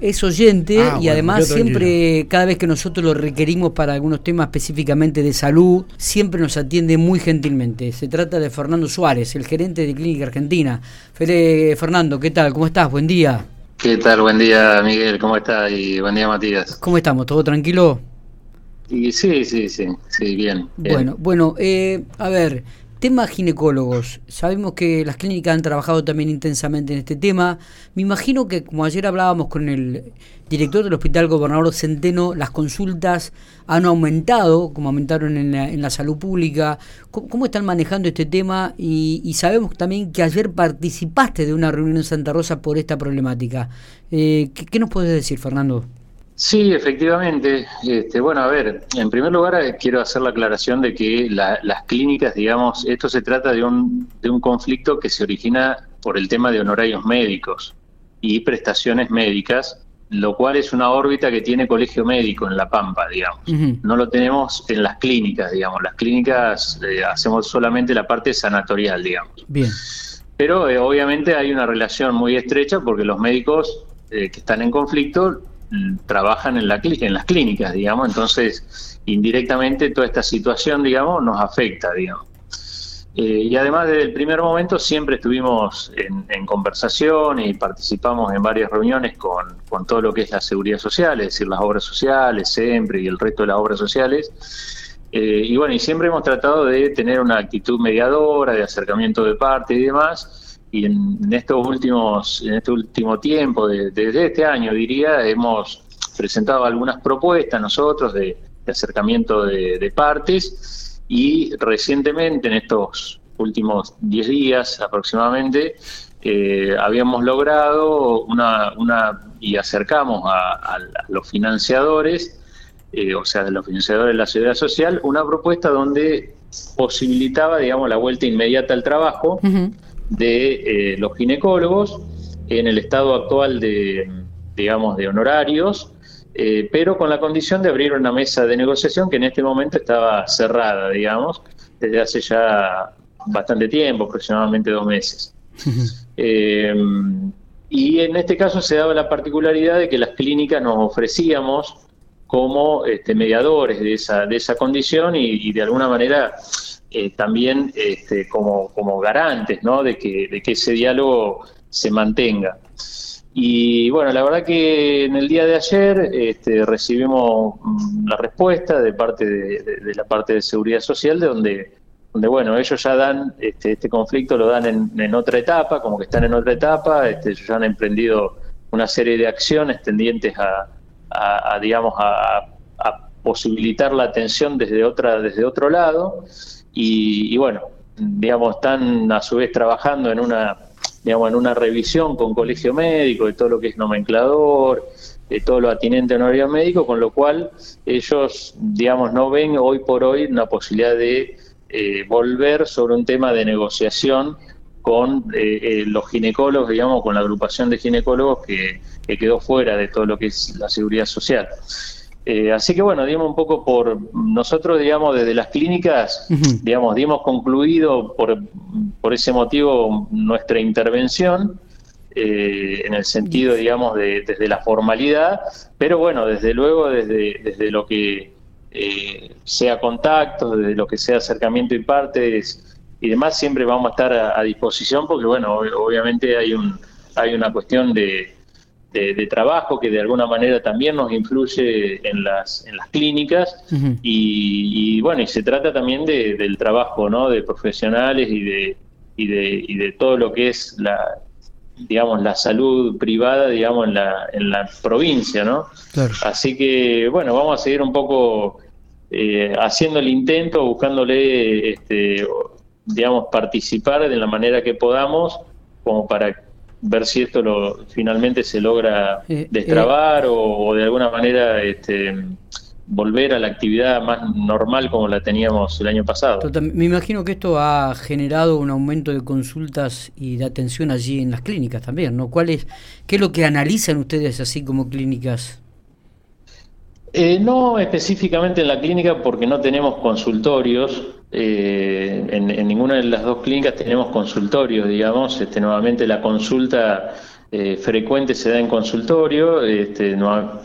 es oyente Ah, y bueno, además siempre, cada vez que nosotros lo requerimos para algunos temas específicamente de salud, siempre nos atiende muy gentilmente. Se trata de Fernando Suárez, el gerente de Clínica Argentina. Fede, Fernando, ¿qué tal? ¿Cómo estás? Buen día. ¿Qué tal? Buen día, Miguel. ¿Cómo estás? Y buen día, Matías. ¿Cómo estamos? ¿Todo tranquilo? Y sí, sí, sí, sí, bien. bien. Bueno, bueno, eh, a ver, tema ginecólogos. Sabemos que las clínicas han trabajado también intensamente en este tema. Me imagino que, como ayer hablábamos con el director del Hospital Gobernador Centeno, las consultas han aumentado, como aumentaron en la, en la salud pública. ¿Cómo, están manejando este tema? Y, y sabemos también que ayer participaste de una reunión en Santa Rosa por esta problemática. Eh, ¿qué, qué nos puedes decir, Fernando? Sí, efectivamente. Este, bueno, a ver, en primer lugar eh, quiero hacer la aclaración de que la- las clínicas, digamos, esto se trata de un, de un conflicto que se origina por el tema de honorarios médicos y prestaciones médicas, lo cual es una órbita que tiene colegio médico en La Pampa, digamos. No lo tenemos en las clínicas, digamos. Las clínicas eh, hacemos solamente la parte sanatorial, digamos. Bien. Pero eh, obviamente hay una relación muy estrecha porque los médicos eh, que están en conflicto trabajan en, la, en las clínicas, digamos, entonces indirectamente toda esta situación, digamos, nos afecta, digamos. Eh, y además desde el primer momento siempre estuvimos en, en conversación y participamos en varias reuniones con, con todo lo que es la seguridad social, es decir, las obras sociales, siempre y el resto de las obras sociales. Eh, y bueno, y siempre hemos tratado de tener una actitud mediadora, de acercamiento de parte y demás. Y en, en estos últimos, en este último tiempo, de- desde este año diría, hemos presentado algunas propuestas nosotros de, acercamiento de, partes y recientemente, en estos últimos 10 días aproximadamente, eh, habíamos logrado una, una y acercamos a, los financiadores eh, o sea, de los financiadores de la seguridad social, una propuesta donde posibilitaba, digamos, la vuelta inmediata al trabajo. De eh, los ginecólogos en el estado actual de, digamos, de honorarios, eh, pero con la condición de abrir una mesa de negociación que en este momento estaba cerrada, digamos, desde hace ya bastante tiempo, aproximadamente dos meses. Eh, y en este caso se daba la particularidad de que las clínicas nos ofrecíamos como este, mediadores de esa, de esa condición y, y de alguna manera eh, también este, como, como garantes ¿no? de, que, de que ese diálogo se mantenga. Y bueno, la verdad que en el día de ayer este, recibimos mm, la respuesta de parte de, la parte de seguridad social, de donde, donde bueno, ellos ya dan este, este conflicto, lo dan en, en otra etapa, como que están en otra etapa, este, ellos ya han emprendido una serie de acciones tendientes a, a- digamos, a posibilitar la atención desde otra, desde otro lado, y, y bueno, digamos, están a su vez trabajando en una digamos, en una revisión con colegio médico de todo lo que es nomenclador, de todo lo atinente a honorario médico, con lo cual ellos, digamos, no ven hoy por hoy una posibilidad de eh, volver sobre un tema de negociación con eh, eh, los ginecólogos, digamos, con la agrupación de ginecólogos que, que quedó fuera de todo lo que es la seguridad social. Eh, así que bueno, digamos un poco por nosotros, digamos, desde las clínicas, digamos, dimos concluido por, por ese motivo nuestra intervención, eh, en el sentido, digamos, de, desde la formalidad, pero bueno, desde luego, desde, desde lo que eh, sea contacto, desde lo que sea acercamiento y partes y demás, siempre vamos a estar a, a disposición porque, bueno, ob- obviamente hay, un, hay una cuestión de, de, de trabajo que de alguna manera también nos influye en las, en las clínicas y, y, bueno, y se trata también de, del trabajo, ¿no? De profesionales y de, y de, y de todo lo que es la, digamos, la salud privada, digamos, en la, en la provincia, ¿no? Claro. Así que, bueno, vamos a seguir un poco eh, haciendo el intento, buscándole, este, digamos, participar de la manera que podamos, como para ver si esto lo, finalmente se logra Eh, destrabar o, o de alguna manera este, volver a la actividad más normal como la teníamos el año pasado. Total- me imagino que esto ha generado un aumento de consultas y de atención allí en las clínicas también, ¿no? ¿Cuál es, ¿Qué es lo que analizan ustedes así como clínicas? Eh, no específicamente en la clínica porque no tenemos consultorios. Eh, en, en ninguna de las dos clínicas tenemos consultorios, digamos. Este, nuevamente la consulta eh, frecuente se da en consultorio. Este, no,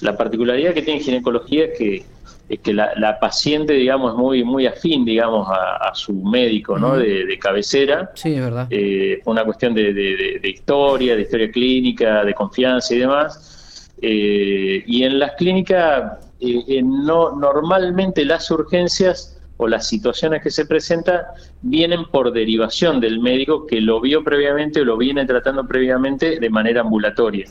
la particularidad que tiene ginecología es que es que la, paciente, digamos, es muy, muy afín, digamos, a, su médico, ¿no? de, cabecera. Sí, es verdad. Eh, una cuestión de, historia, de historia clínica, de confianza y demás. Eh, y en las clínicas, eh, no, normalmente las urgencias o las situaciones que se presentan vienen por derivación del médico que lo vio previamente o lo viene tratando previamente de manera ambulatoria.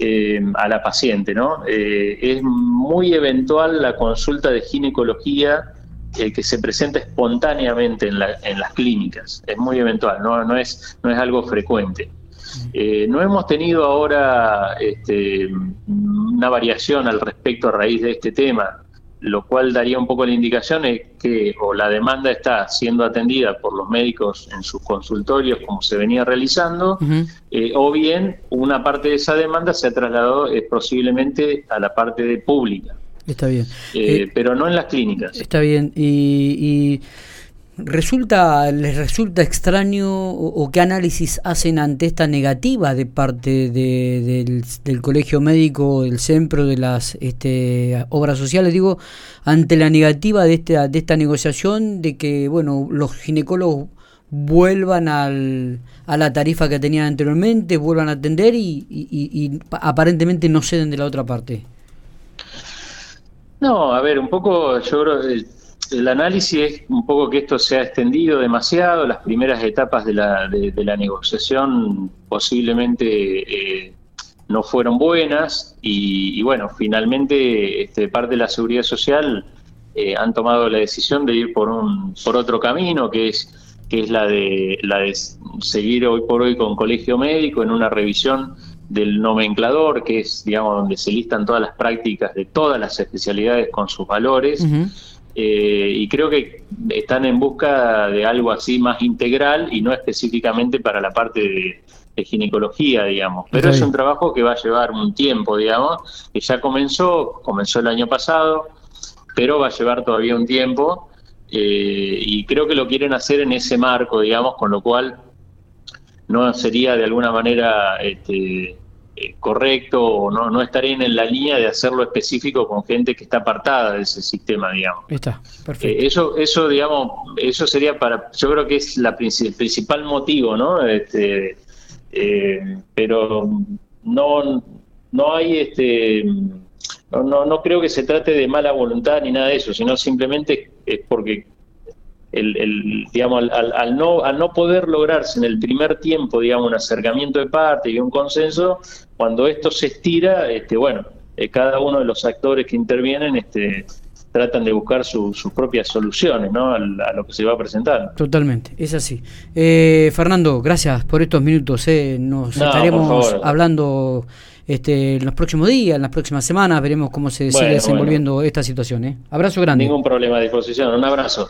Eh, a la paciente. ¿no? Eh, es muy eventual la consulta de ginecología eh, que se presenta espontáneamente en, las clínicas. Es muy eventual, no, no, es, no es algo frecuente. no hemos tenido ahora este, una variación al respecto a raíz de este tema lo cual daría un poco la indicación es que o la demanda está siendo atendida por los médicos en sus consultorios como se venía realizando, eh, o bien una parte de esa demanda se ha trasladado eh, posiblemente a la parte de pública. Está bien. Eh, pero no en las clínicas. Está bien. y resulta les resulta extraño o, qué análisis hacen ante esta negativa de parte del, colegio médico del centro de las este, obras sociales digo ante la negativa de esta de esta negociación de que bueno los ginecólogos vuelvan al, a la tarifa que tenían anteriormente vuelvan a atender y, y aparentemente no ceden de la otra parte. No a ver un poco yo creo el análisis es un poco que esto se ha extendido demasiado, las primeras etapas de la, de, la negociación posiblemente eh, no fueron buenas y, bueno, finalmente este, parte de la seguridad social eh, han tomado la decisión de ir por un por otro camino que es que es la de la de seguir hoy por hoy con colegio médico en una revisión del nomenclador, que es, digamos, donde se listan todas las prácticas de todas las especialidades con sus valores. Eh, y creo que están en busca de algo así más integral y no específicamente para la parte de, ginecología, digamos. Pero es un trabajo que va a llevar un tiempo, digamos, que ya comenzó, comenzó el año pasado, pero va a llevar todavía un tiempo eh, y creo que lo quieren hacer en ese marco, digamos, con lo cual no sería de alguna manera este, eh, correcto o no, no estarían en la línea de hacerlo específico con gente que está apartada de ese sistema, digamos. Está, perfecto. Eh, eso, eso, digamos, eso sería para, yo creo que es la, el principal motivo, ¿no? Este, eh, pero no, no hay este no, no, no creo que se trate de mala voluntad ni nada de eso, sino simplemente es porque el, digamos, al, no, al no poder lograrse en el primer tiempo, digamos, un acercamiento de parte y un consenso, cuando esto se estira, este, bueno, eh, cada uno de los actores que intervienen este, tratan de buscar sus propias soluciones ¿no? a, lo que se va a presentar. Totalmente, es así. Eh, Fernando, gracias por estos minutos. Eh. Nos estaremos hablando este, en los próximos días, en las próximas semanas, veremos cómo se sigue desenvolviendo esta situación. Abrazo grande. Ningún problema a disposición, un abrazo.